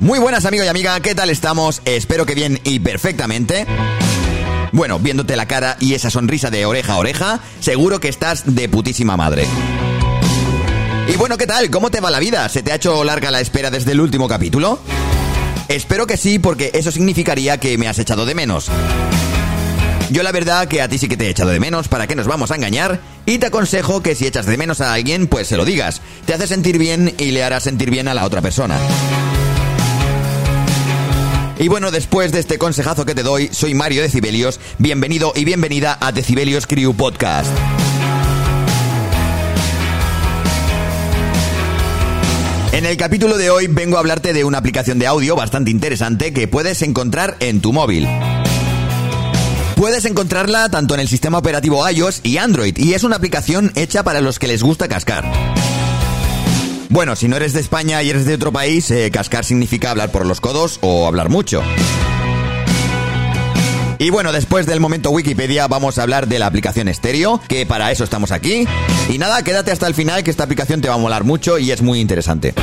Muy buenas amigo y amiga, ¿qué tal estamos? Espero que bien y perfectamente. Bueno, viéndote la cara y esa sonrisa de oreja a oreja, seguro que estás de putísima madre. Y bueno, ¿qué tal? ¿Cómo te va la vida? ¿Se te ha hecho larga la espera desde el último capítulo? Espero que sí, porque eso significaría que me has echado de menos. Yo la verdad que a ti sí que te he echado de menos, ¿para qué nos vamos a engañar? Y te aconsejo que si echas de menos a alguien, pues se lo digas. Te hace sentir bien y le hará sentir bien a la otra persona. Y bueno, después de este consejazo que te doy, soy Mario Decibelios. Bienvenido y bienvenida a Decibelios Crew Podcast. En el capítulo de hoy vengo a hablarte de una aplicación de audio bastante interesante que puedes encontrar en tu móvil. Puedes encontrarla tanto en el sistema operativo iOS y Android y es una aplicación hecha para los que les gusta cascar. Bueno, si no eres de España y eres de otro país, eh, cascar significa hablar por los codos o hablar mucho. Y bueno, después del momento Wikipedia vamos a hablar de la aplicación estéreo, que para eso estamos aquí. Y nada, quédate hasta el final que esta aplicación te va a molar mucho y es muy interesante.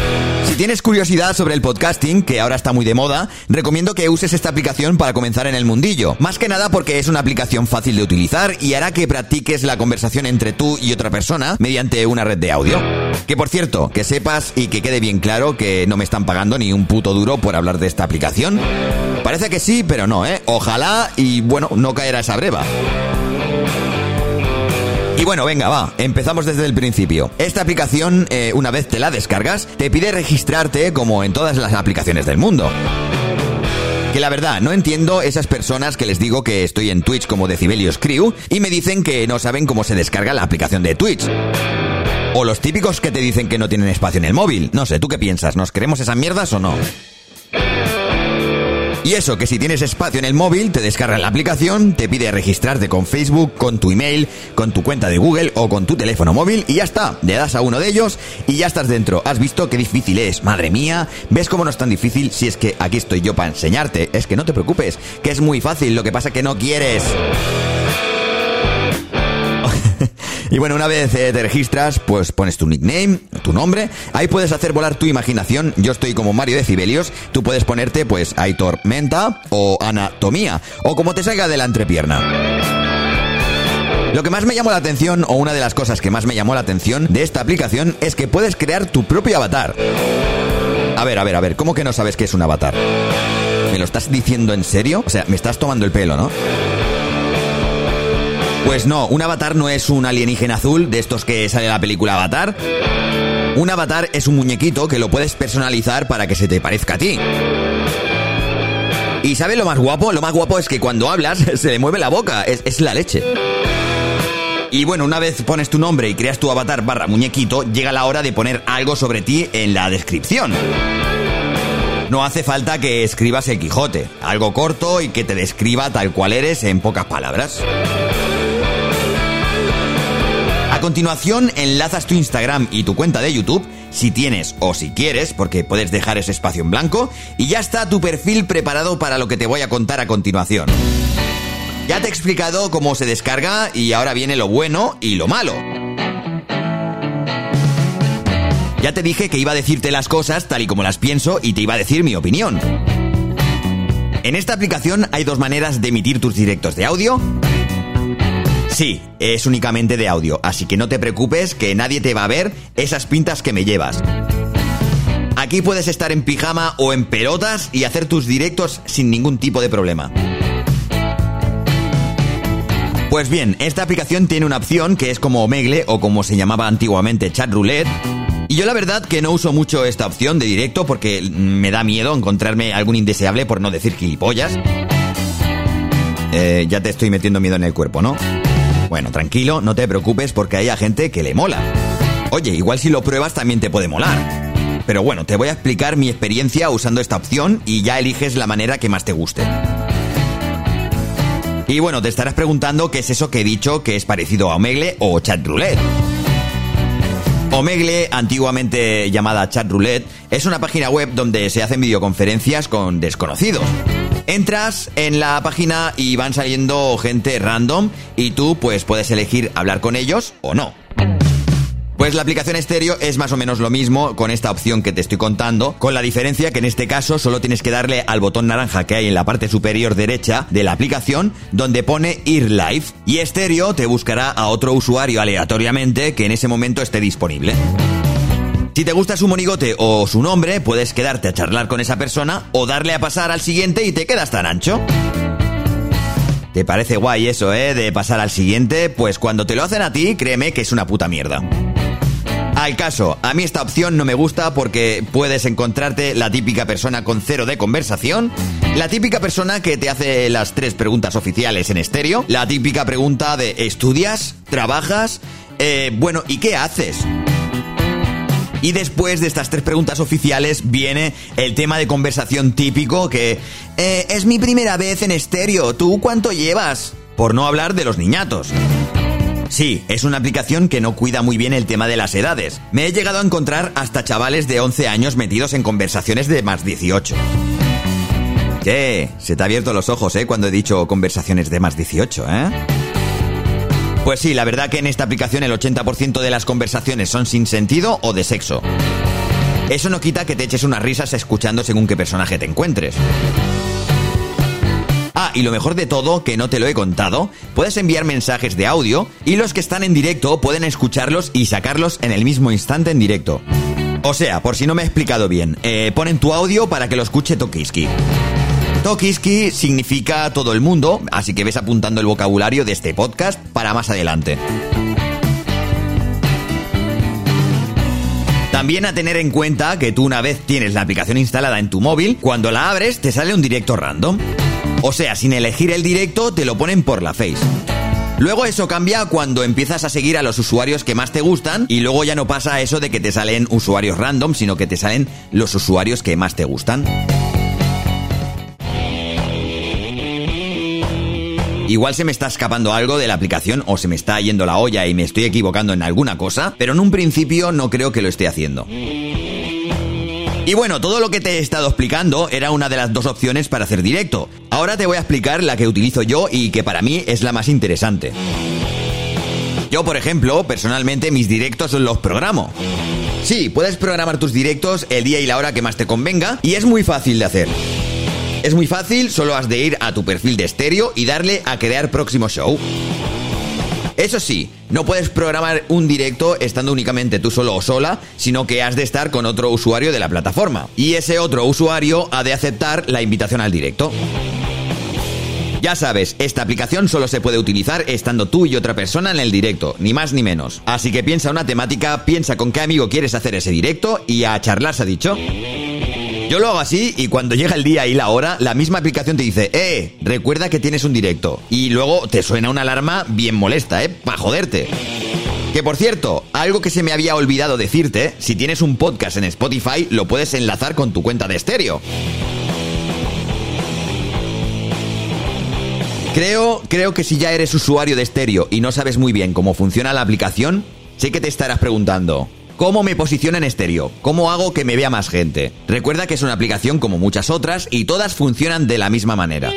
Si tienes curiosidad sobre el podcasting, que ahora está muy de moda, recomiendo que uses esta aplicación para comenzar en el mundillo. Más que nada porque es una aplicación fácil de utilizar y hará que practiques la conversación entre tú y otra persona mediante una red de audio. Que por cierto, que sepas y que quede bien claro que no me están pagando ni un puto duro por hablar de esta aplicación. Parece que sí, pero no, ¿eh? Ojalá y bueno, no caerá esa breva. Y bueno, venga, va, empezamos desde el principio. Esta aplicación, eh, una vez te la descargas, te pide registrarte como en todas las aplicaciones del mundo. Que la verdad, no entiendo esas personas que les digo que estoy en Twitch como Decibelios Crew y me dicen que no saben cómo se descarga la aplicación de Twitch. O los típicos que te dicen que no tienen espacio en el móvil. No sé, ¿tú qué piensas? ¿Nos queremos esas mierdas o no? Y eso, que si tienes espacio en el móvil, te descarga la aplicación, te pide registrarte con Facebook, con tu email, con tu cuenta de Google o con tu teléfono móvil y ya está. Le das a uno de ellos y ya estás dentro. ¿Has visto qué difícil es? Madre mía, ¿ves cómo no es tan difícil si es que aquí estoy yo para enseñarte? Es que no te preocupes, que es muy fácil, lo que pasa que no quieres. Y bueno, una vez eh, te registras, pues pones tu nickname, tu nombre. Ahí puedes hacer volar tu imaginación. Yo estoy como Mario de Cibelios. Tú puedes ponerte, pues, Aitor Menta o Anatomía. O como te salga de la entrepierna. Lo que más me llamó la atención, o una de las cosas que más me llamó la atención de esta aplicación, es que puedes crear tu propio avatar. A ver, a ver, a ver, ¿cómo que no sabes qué es un avatar? ¿Me lo estás diciendo en serio? O sea, me estás tomando el pelo, ¿no? Pues no, un avatar no es un alienígena azul de estos que sale en la película Avatar. Un avatar es un muñequito que lo puedes personalizar para que se te parezca a ti. ¿Y sabes lo más guapo? Lo más guapo es que cuando hablas se le mueve la boca, es, es la leche. Y bueno, una vez pones tu nombre y creas tu avatar barra muñequito, llega la hora de poner algo sobre ti en la descripción. No hace falta que escribas el Quijote, algo corto y que te describa tal cual eres en pocas palabras. A continuación, enlazas tu Instagram y tu cuenta de YouTube, si tienes o si quieres, porque puedes dejar ese espacio en blanco, y ya está tu perfil preparado para lo que te voy a contar a continuación. Ya te he explicado cómo se descarga y ahora viene lo bueno y lo malo. Ya te dije que iba a decirte las cosas tal y como las pienso y te iba a decir mi opinión. En esta aplicación hay dos maneras de emitir tus directos de audio Sí, es únicamente de audio, así que no te preocupes que nadie te va a ver esas pintas que me llevas. Aquí puedes estar en pijama o en pelotas y hacer tus directos sin ningún tipo de problema. Pues bien, esta aplicación tiene una opción que es como Omegle o como se llamaba antiguamente Chat Roulette. Y yo la verdad que no uso mucho esta opción de directo porque me da miedo encontrarme algún indeseable por no decir gilipollas. Eh, ya te estoy metiendo miedo en el cuerpo, ¿no? Bueno, tranquilo, no te preocupes porque hay gente que le mola. Oye, igual si lo pruebas también te puede molar. Pero bueno, te voy a explicar mi experiencia usando esta opción y ya eliges la manera que más te guste. Y bueno, te estarás preguntando qué es eso que he dicho que es parecido a Omegle o Chat Roulette. Omegle, antiguamente llamada Chat Roulette, es una página web donde se hacen videoconferencias con desconocidos. Entras en la página y van saliendo gente random y tú pues puedes elegir hablar con ellos o no. Pues la aplicación estéreo es más o menos lo mismo con esta opción que te estoy contando, con la diferencia que en este caso solo tienes que darle al botón naranja que hay en la parte superior derecha de la aplicación donde pone Ir Live y estéreo te buscará a otro usuario aleatoriamente que en ese momento esté disponible. Si te gusta su monigote o su nombre, puedes quedarte a charlar con esa persona o darle a pasar al siguiente y te quedas tan ancho. ¿Te parece guay eso, eh? De pasar al siguiente, pues cuando te lo hacen a ti, créeme que es una puta mierda. Al caso, a mí esta opción no me gusta porque puedes encontrarte la típica persona con cero de conversación, la típica persona que te hace las tres preguntas oficiales en estéreo, la típica pregunta de ¿estudias? ¿Trabajas? Eh, bueno, ¿y qué haces? Y después de estas tres preguntas oficiales viene el tema de conversación típico que eh, es mi primera vez en estéreo, ¿tú cuánto llevas? Por no hablar de los niñatos. Sí, es una aplicación que no cuida muy bien el tema de las edades. Me he llegado a encontrar hasta chavales de 11 años metidos en conversaciones de más 18. ¿Qué? Se te ha abierto los ojos, ¿eh? Cuando he dicho conversaciones de más 18, ¿eh? Pues sí, la verdad que en esta aplicación el 80% de las conversaciones son sin sentido o de sexo. Eso no quita que te eches unas risas escuchando según qué personaje te encuentres. Ah, y lo mejor de todo, que no te lo he contado, puedes enviar mensajes de audio y los que están en directo pueden escucharlos y sacarlos en el mismo instante en directo. O sea, por si no me he explicado bien, eh, ponen tu audio para que lo escuche Tokiski. Tokiski significa todo el mundo, así que ves apuntando el vocabulario de este podcast para más adelante. También a tener en cuenta que tú una vez tienes la aplicación instalada en tu móvil, cuando la abres te sale un directo random. O sea, sin elegir el directo te lo ponen por la face. Luego eso cambia cuando empiezas a seguir a los usuarios que más te gustan y luego ya no pasa eso de que te salen usuarios random, sino que te salen los usuarios que más te gustan. Igual se me está escapando algo de la aplicación o se me está yendo la olla y me estoy equivocando en alguna cosa, pero en un principio no creo que lo esté haciendo. Y bueno, todo lo que te he estado explicando era una de las dos opciones para hacer directo. Ahora te voy a explicar la que utilizo yo y que para mí es la más interesante. Yo, por ejemplo, personalmente mis directos los programo. Sí, puedes programar tus directos el día y la hora que más te convenga y es muy fácil de hacer. Es muy fácil, solo has de ir a tu perfil de estéreo y darle a crear próximo show. Eso sí, no puedes programar un directo estando únicamente tú solo o sola, sino que has de estar con otro usuario de la plataforma. Y ese otro usuario ha de aceptar la invitación al directo. Ya sabes, esta aplicación solo se puede utilizar estando tú y otra persona en el directo, ni más ni menos. Así que piensa una temática, piensa con qué amigo quieres hacer ese directo y a charlar se ha dicho. Yo lo hago así y cuando llega el día y la hora, la misma aplicación te dice, eh, recuerda que tienes un directo. Y luego te suena una alarma bien molesta, eh, para joderte. Que por cierto, algo que se me había olvidado decirte, si tienes un podcast en Spotify, lo puedes enlazar con tu cuenta de estéreo. Creo, creo que si ya eres usuario de estéreo y no sabes muy bien cómo funciona la aplicación, sé que te estarás preguntando, ¿Cómo me posiciona en estéreo? ¿Cómo hago que me vea más gente? Recuerda que es una aplicación como muchas otras y todas funcionan de la misma manera.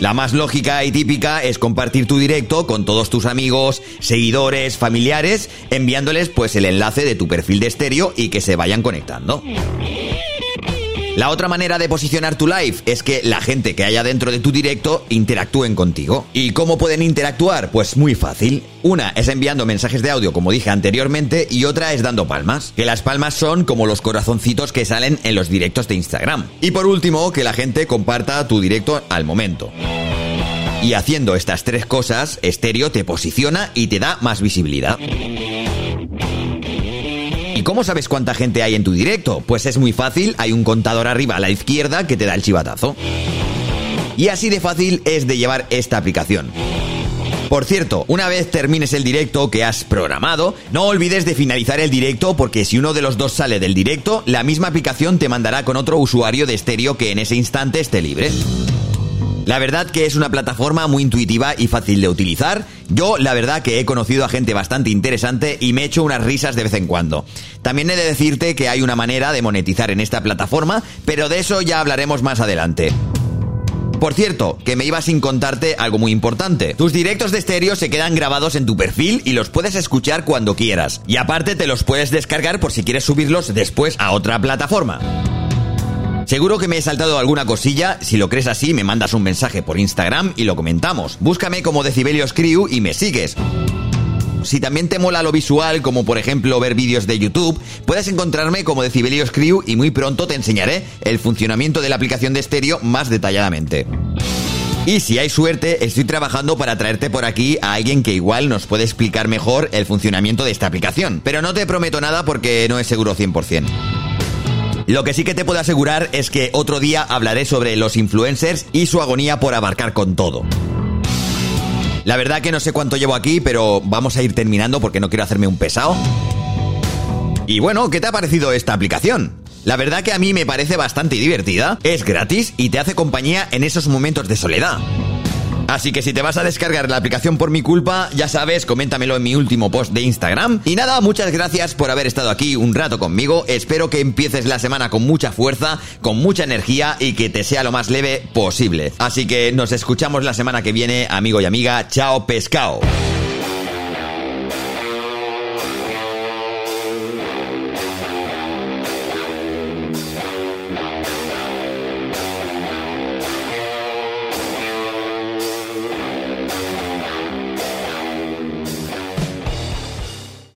La más lógica y típica es compartir tu directo con todos tus amigos, seguidores, familiares, enviándoles pues el enlace de tu perfil de estéreo y que se vayan conectando. La otra manera de posicionar tu live es que la gente que haya dentro de tu directo interactúen contigo. ¿Y cómo pueden interactuar? Pues muy fácil. Una es enviando mensajes de audio, como dije anteriormente, y otra es dando palmas. Que las palmas son como los corazoncitos que salen en los directos de Instagram. Y por último, que la gente comparta tu directo al momento. Y haciendo estas tres cosas, Estéreo te posiciona y te da más visibilidad. ¿Y cómo sabes cuánta gente hay en tu directo? Pues es muy fácil, hay un contador arriba a la izquierda que te da el chivatazo. Y así de fácil es de llevar esta aplicación. Por cierto, una vez termines el directo que has programado, no olvides de finalizar el directo porque si uno de los dos sale del directo, la misma aplicación te mandará con otro usuario de estéreo que en ese instante esté libre. La verdad que es una plataforma muy intuitiva y fácil de utilizar. Yo la verdad que he conocido a gente bastante interesante y me he hecho unas risas de vez en cuando. También he de decirte que hay una manera de monetizar en esta plataforma, pero de eso ya hablaremos más adelante. Por cierto, que me iba sin contarte algo muy importante. Tus directos de estéreo se quedan grabados en tu perfil y los puedes escuchar cuando quieras. Y aparte te los puedes descargar por si quieres subirlos después a otra plataforma. Seguro que me he saltado alguna cosilla, si lo crees así me mandas un mensaje por Instagram y lo comentamos. Búscame como Decibelios Crew y me sigues. Si también te mola lo visual, como por ejemplo ver vídeos de YouTube, puedes encontrarme como Decibelios Crew y muy pronto te enseñaré el funcionamiento de la aplicación de estéreo más detalladamente. Y si hay suerte, estoy trabajando para traerte por aquí a alguien que igual nos puede explicar mejor el funcionamiento de esta aplicación. Pero no te prometo nada porque no es seguro 100%. Lo que sí que te puedo asegurar es que otro día hablaré sobre los influencers y su agonía por abarcar con todo. La verdad que no sé cuánto llevo aquí, pero vamos a ir terminando porque no quiero hacerme un pesado. Y bueno, ¿qué te ha parecido esta aplicación? La verdad que a mí me parece bastante divertida, es gratis y te hace compañía en esos momentos de soledad. Así que si te vas a descargar la aplicación por mi culpa, ya sabes, coméntamelo en mi último post de Instagram. Y nada, muchas gracias por haber estado aquí un rato conmigo. Espero que empieces la semana con mucha fuerza, con mucha energía y que te sea lo más leve posible. Así que nos escuchamos la semana que viene, amigo y amiga. Chao, pescado.